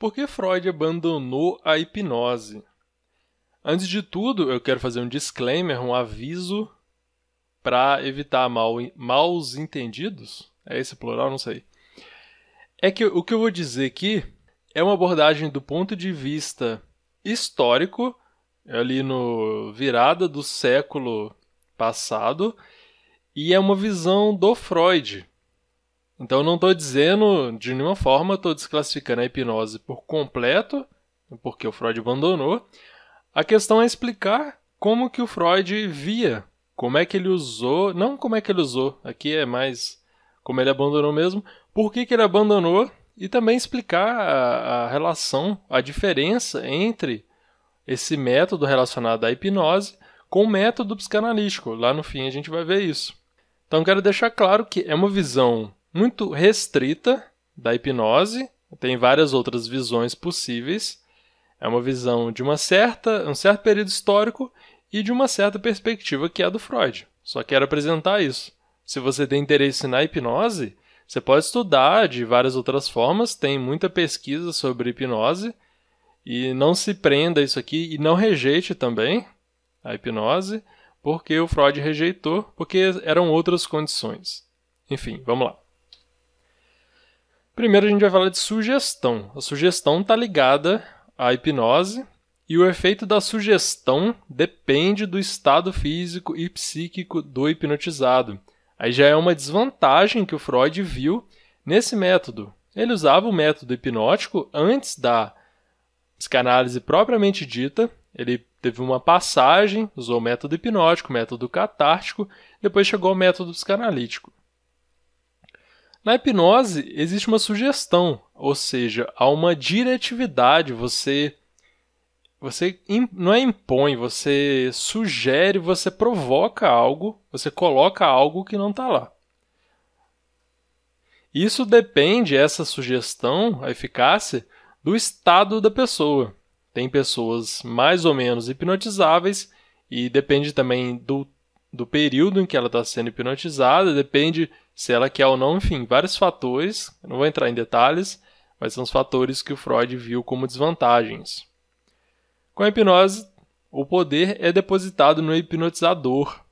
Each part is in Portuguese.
Por que Freud abandonou a hipnose? Antes de tudo, eu quero fazer um disclaimer, um aviso para evitar mal, maus entendidos. É esse plural? Não sei. É que o que eu vou dizer aqui é uma abordagem do ponto de vista histórico, ali no virada do século passado, e é uma visão do Freud. Então não estou dizendo de nenhuma forma, estou desclassificando a hipnose por completo, porque o Freud abandonou. A questão é explicar como que o Freud via, como é que ele usou, não como é que ele usou, aqui é mais como ele abandonou mesmo, por que, que ele abandonou e também explicar a, a relação, a diferença entre esse método relacionado à hipnose com o método psicanalítico. Lá no fim a gente vai ver isso. Então quero deixar claro que é uma visão muito restrita da hipnose, tem várias outras visões possíveis. É uma visão de uma certa, um certo período histórico e de uma certa perspectiva que é a do Freud. Só quero apresentar isso. Se você tem interesse na hipnose, você pode estudar de várias outras formas, tem muita pesquisa sobre hipnose e não se prenda a isso aqui e não rejeite também a hipnose, porque o Freud rejeitou, porque eram outras condições. Enfim, vamos lá. Primeiro a gente vai falar de sugestão. A sugestão está ligada à hipnose e o efeito da sugestão depende do estado físico e psíquico do hipnotizado. Aí já é uma desvantagem que o Freud viu nesse método. Ele usava o método hipnótico antes da psicanálise propriamente dita. Ele teve uma passagem, usou o método hipnótico, o método catártico, depois chegou ao método psicanalítico. Na hipnose existe uma sugestão, ou seja, há uma diretividade, você você não é impõe, você sugere, você provoca algo, você coloca algo que não está lá. Isso depende, essa sugestão, a eficácia, do estado da pessoa. Tem pessoas mais ou menos hipnotizáveis e depende também do, do período em que ela está sendo hipnotizada, depende se ela quer ou não, enfim, vários fatores. Não vou entrar em detalhes, mas são os fatores que o Freud viu como desvantagens. Com a hipnose, o poder é depositado no hipnotizador.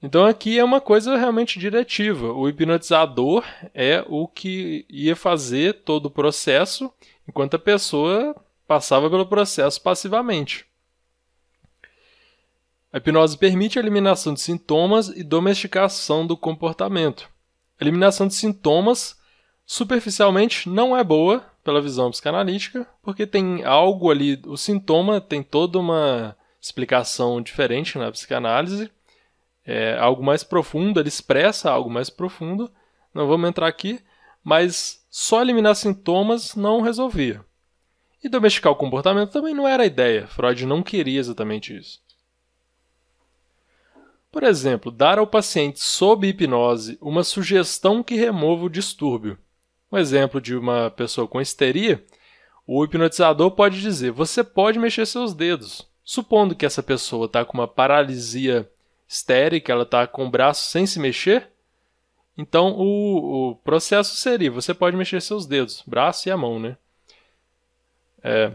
Então aqui é uma coisa realmente diretiva. O hipnotizador é o que ia fazer todo o processo, enquanto a pessoa passava pelo processo passivamente. A hipnose permite a eliminação de sintomas e domesticação do comportamento. A eliminação de sintomas, superficialmente, não é boa pela visão psicanalítica, porque tem algo ali, o sintoma tem toda uma explicação diferente na psicanálise, é algo mais profundo, ele expressa algo mais profundo, não vamos entrar aqui, mas só eliminar sintomas não resolvia. E domesticar o comportamento também não era a ideia, Freud não queria exatamente isso. Por exemplo, dar ao paciente sob hipnose uma sugestão que remova o distúrbio. Um exemplo de uma pessoa com histeria, o hipnotizador pode dizer: você pode mexer seus dedos. Supondo que essa pessoa está com uma paralisia histérica, ela está com o braço sem se mexer, então o, o, processo seria: você pode mexer seus dedos, braço e a mão, né? É.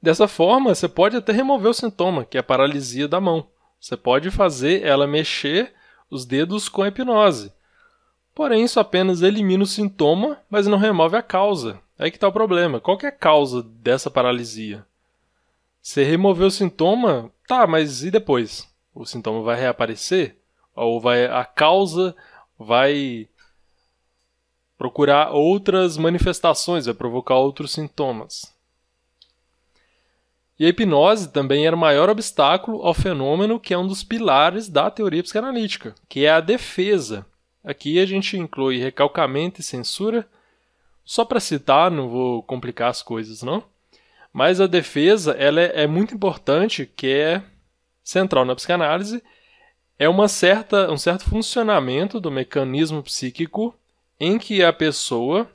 Dessa forma, você pode até remover o sintoma, que é a paralisia da mão. Você pode fazer ela mexer os dedos com hipnose. Porém, isso apenas elimina o sintoma, mas não remove a causa. Aí que está o problema. Qual é a causa dessa paralisia? Você removeu o sintoma, tá, mas e depois? O sintoma vai reaparecer? Ou vai a causa vai procurar outras manifestações, vai provocar outros sintomas? E a hipnose também era o maior obstáculo ao fenômeno que é um dos pilares da teoria psicanalítica, que é a defesa. Aqui a gente inclui recalcamento e censura, só para citar, não vou complicar as coisas, não. Mas a defesa ela é, muito importante, que é central na psicanálise, é uma certa, um certo funcionamento do mecanismo psíquico em que a pessoa,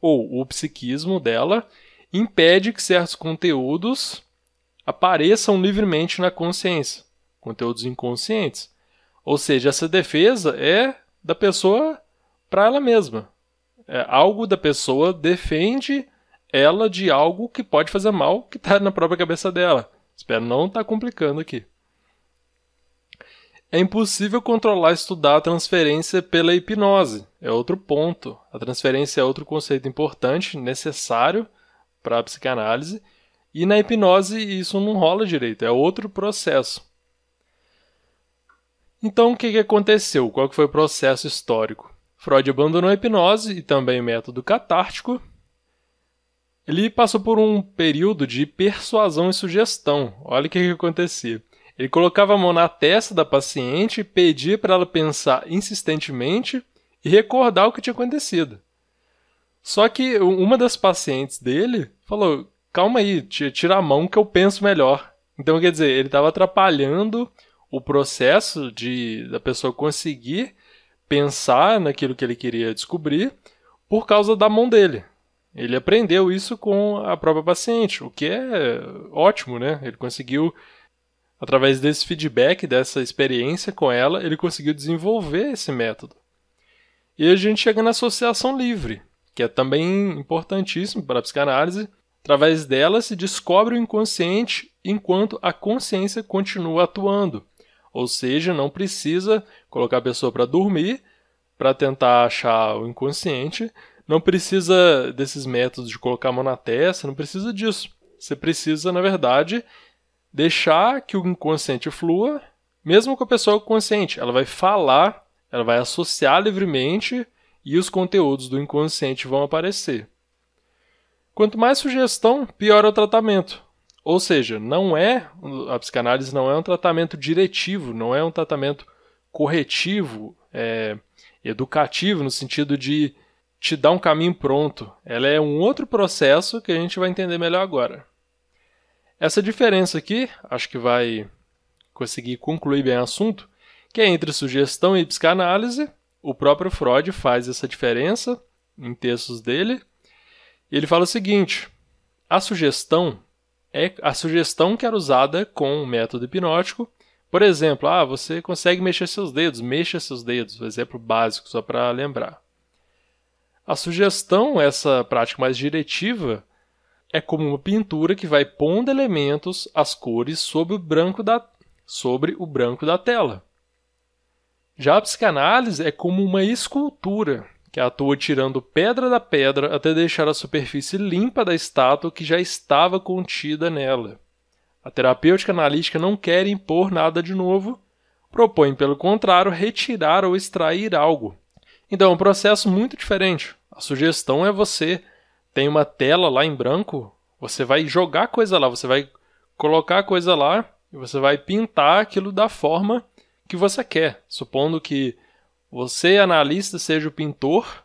ou o psiquismo dela, impede que certos conteúdos apareçam livremente na consciência, conteúdos inconscientes. Ou seja, essa defesa é da pessoa para ela mesma. É, algo da pessoa defende ela de algo que pode fazer mal que está na própria cabeça dela. Espero não estar tá complicando aqui. É impossível controlar e estudar a transferência pela hipnose. É outro ponto. A transferência é outro conceito importante, necessário para a psicanálise. E na hipnose isso não rola direito, é outro processo. Então o que, que aconteceu? Qual que foi o processo histórico? Freud abandonou a hipnose e também o método catártico. Ele passou por um período de persuasão e sugestão. Olha o que, que acontecia. Ele colocava a mão na testa da paciente e pedia para ela pensar insistentemente e recordar o que tinha acontecido. Só que uma das pacientes dele falou: calma aí, tira a mão que eu penso melhor. Então, quer dizer, ele estava atrapalhando o processo de da pessoa conseguir pensar naquilo que ele queria descobrir por causa da mão dele. Ele aprendeu isso com a própria paciente, o que é ótimo, né? Ele conseguiu Através desse feedback, dessa experiência com ela, ele conseguiu desenvolver esse método. E a gente chega na associação livre, que é também importantíssimo para a psicanálise. Através dela se descobre o inconsciente enquanto a consciência continua atuando. Ou seja, não precisa colocar a pessoa para dormir para tentar achar o inconsciente, não precisa desses métodos de colocar a mão na testa, não precisa disso. Você precisa, na verdade, deixar que o inconsciente flua, mesmo com a pessoa consciente. Ela vai falar, ela vai associar livremente e os conteúdos do inconsciente vão aparecer. Quanto mais sugestão, pior é o tratamento. Ou seja, não é a psicanálise não é um tratamento diretivo, não é um tratamento corretivo, é, educativo no sentido de te dar um caminho pronto. Ela é um outro processo que a gente vai entender melhor agora. Essa diferença aqui, acho que vai conseguir concluir bem o assunto, que é entre sugestão e psicanálise. O próprio Freud faz essa diferença em textos dele. Ele fala o seguinte: a sugestão é a sugestão que era usada com o método hipnótico. Por exemplo, ah, você consegue mexer seus dedos, mexa seus dedos, um exemplo básico só para lembrar. A sugestão, essa prática mais diretiva, é como uma pintura que vai pondo elementos, as cores, sobre o branco da, sobre o branco da tela. Já a psicanálise é como uma escultura que atua tirando pedra da pedra até deixar a superfície limpa da estátua que já estava contida nela. A terapêutica analítica não quer impor nada de novo, propõe, pelo contrário, retirar ou extrair algo. Então é um processo muito diferente. A sugestão é você tem uma tela lá em branco, você vai jogar coisa lá, você vai colocar coisa lá e você vai pintar aquilo da forma que você quer. Supondo que você, analista, seja o pintor,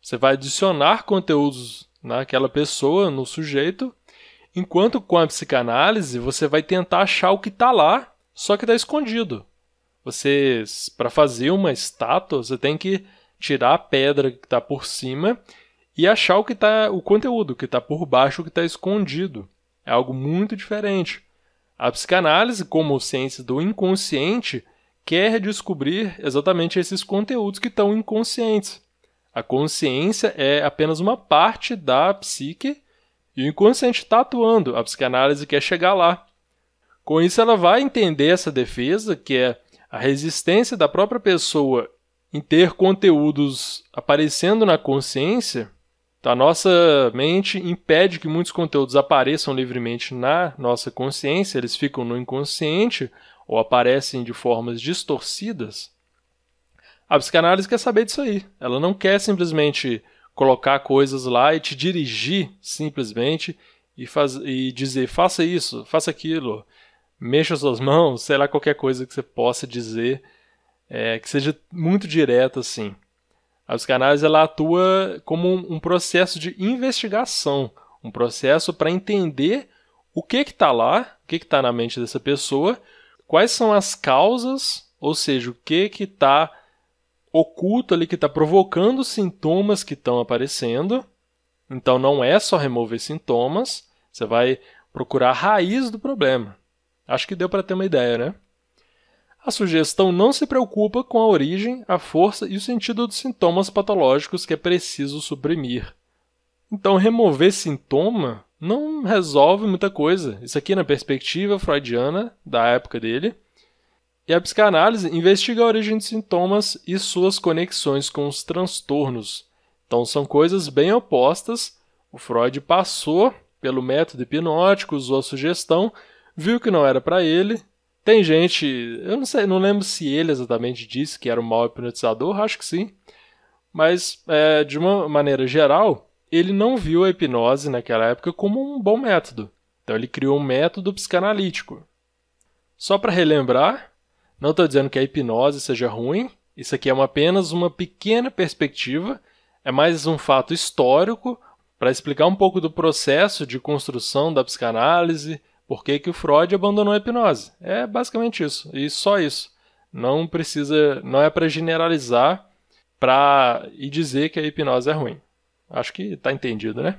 você vai adicionar conteúdos naquela pessoa, no sujeito, enquanto com a psicanálise você vai tentar achar o que está lá, só que está escondido. Você, para fazer uma estátua, você tem que tirar a pedra que está por cima e achar o que tá o conteúdo que está por baixo, o que está escondido. É algo muito diferente. A psicanálise, como ciência do inconsciente, quer descobrir exatamente esses conteúdos que estão inconscientes. A consciência é apenas uma parte da psique e o inconsciente está atuando. A psicanálise quer chegar lá. Com isso, ela vai entender essa defesa, que é a resistência da própria pessoa em ter conteúdos aparecendo na consciência, então, a nossa mente impede que muitos conteúdos apareçam livremente na nossa consciência, eles ficam no inconsciente ou aparecem de formas distorcidas. A psicanálise quer saber disso aí. Ela não quer simplesmente colocar coisas lá e te dirigir simplesmente e, faz, e dizer faça isso, faça aquilo, mexa suas mãos, sei lá, qualquer coisa que você possa dizer é, que seja muito direta assim. A psicanálise ela atua como um, processo de investigação, um processo para entender o que está lá, o que está na mente dessa pessoa, quais são as causas, ou seja, o que está oculto ali, que está provocando os sintomas que estão aparecendo. Então não é só remover sintomas, você vai procurar a raiz do problema. Acho que deu para ter uma ideia, né? A sugestão não se preocupa com a origem, a força e o sentido dos sintomas patológicos que é preciso suprimir. Então, remover sintoma não resolve muita coisa. Isso aqui na perspectiva freudiana da época dele. E a psicanálise investiga a origem de sintomas e suas conexões com os transtornos. Então, são coisas bem opostas. O Freud passou pelo método hipnótico, usou a sugestão, viu que não era para ele tem gente, eu não sei, não lembro se ele exatamente disse que era um mau hipnotizador, acho que sim. Mas, é, de uma maneira geral, ele não viu a hipnose naquela época como um bom método. Então ele criou um método psicanalítico. Só para relembrar, não estou dizendo que a hipnose seja ruim, isso aqui é uma, apenas uma pequena perspectiva, é mais um fato histórico para explicar um pouco do processo de construção da psicanálise, por que, que o Freud abandonou a hipnose. É basicamente isso, e só isso. Não precisa, não é para generalizar para e dizer que a hipnose é ruim. Acho que está entendido, né?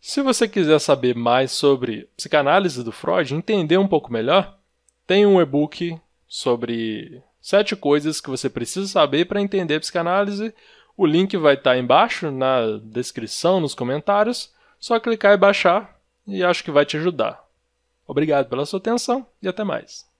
Se você quiser saber mais sobre psicanálise do Freud, entender um pouco melhor, tem um e-book sobre sete coisas que você precisa saber para entender psicanálise. O link vai estar tá embaixo na descrição, nos comentários. Só clicar e baixar e acho que vai te ajudar. Obrigado pela sua atenção e até mais.